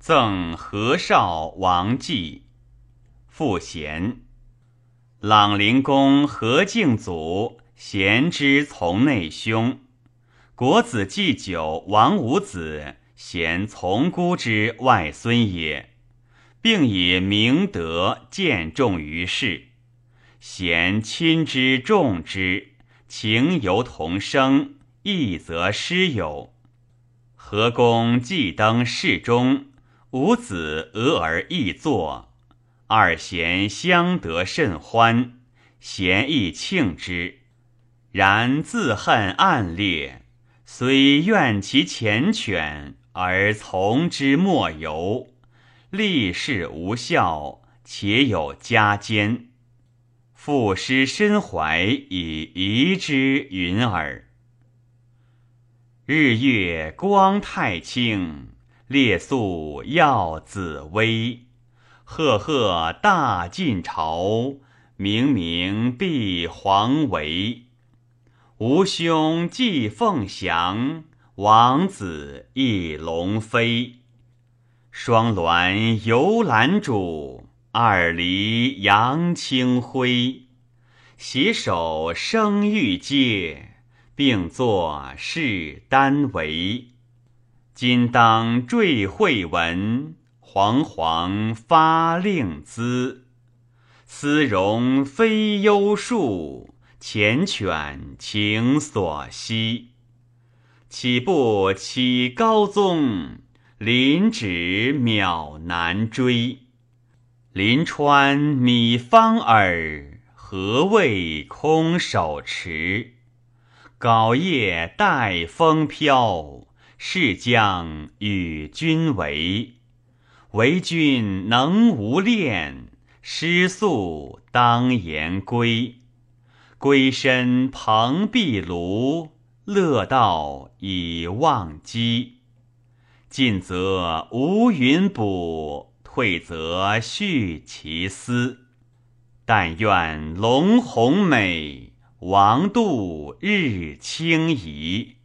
赠何少王继。赋贤。朗灵公何敬祖贤之从内兄，国子祭酒王五子贤从姑之外孙也，并以明德见重于世。贤亲之重之，情由同生，义则师友。何公既登侍中，五子俄而易坐。二贤相得甚欢，贤亦庆之。然自恨暗烈，虽怨其缱绻，而从之莫由。立事无效，且有加奸。父师身怀以遗之云耳。日月光太清，列宿耀紫微。赫赫大晋朝，明明必皇维。吾兄既凤翔，王子亦龙飞。双鸾游兰渚，二离杨清辉。携手生玉阶，并作事丹为。今当缀会文。煌煌发令姿，丝绒非幽树，缱绻情所惜。岂不起高宗，临止渺难追。临川米方耳，何谓空手持？稿叶待风飘，是将与君违。为君能无恋，失宿当言归。归身蓬壁庐，乐道已忘机。进则无云补，退则续其思。但愿龙鸿美，王度日清怡。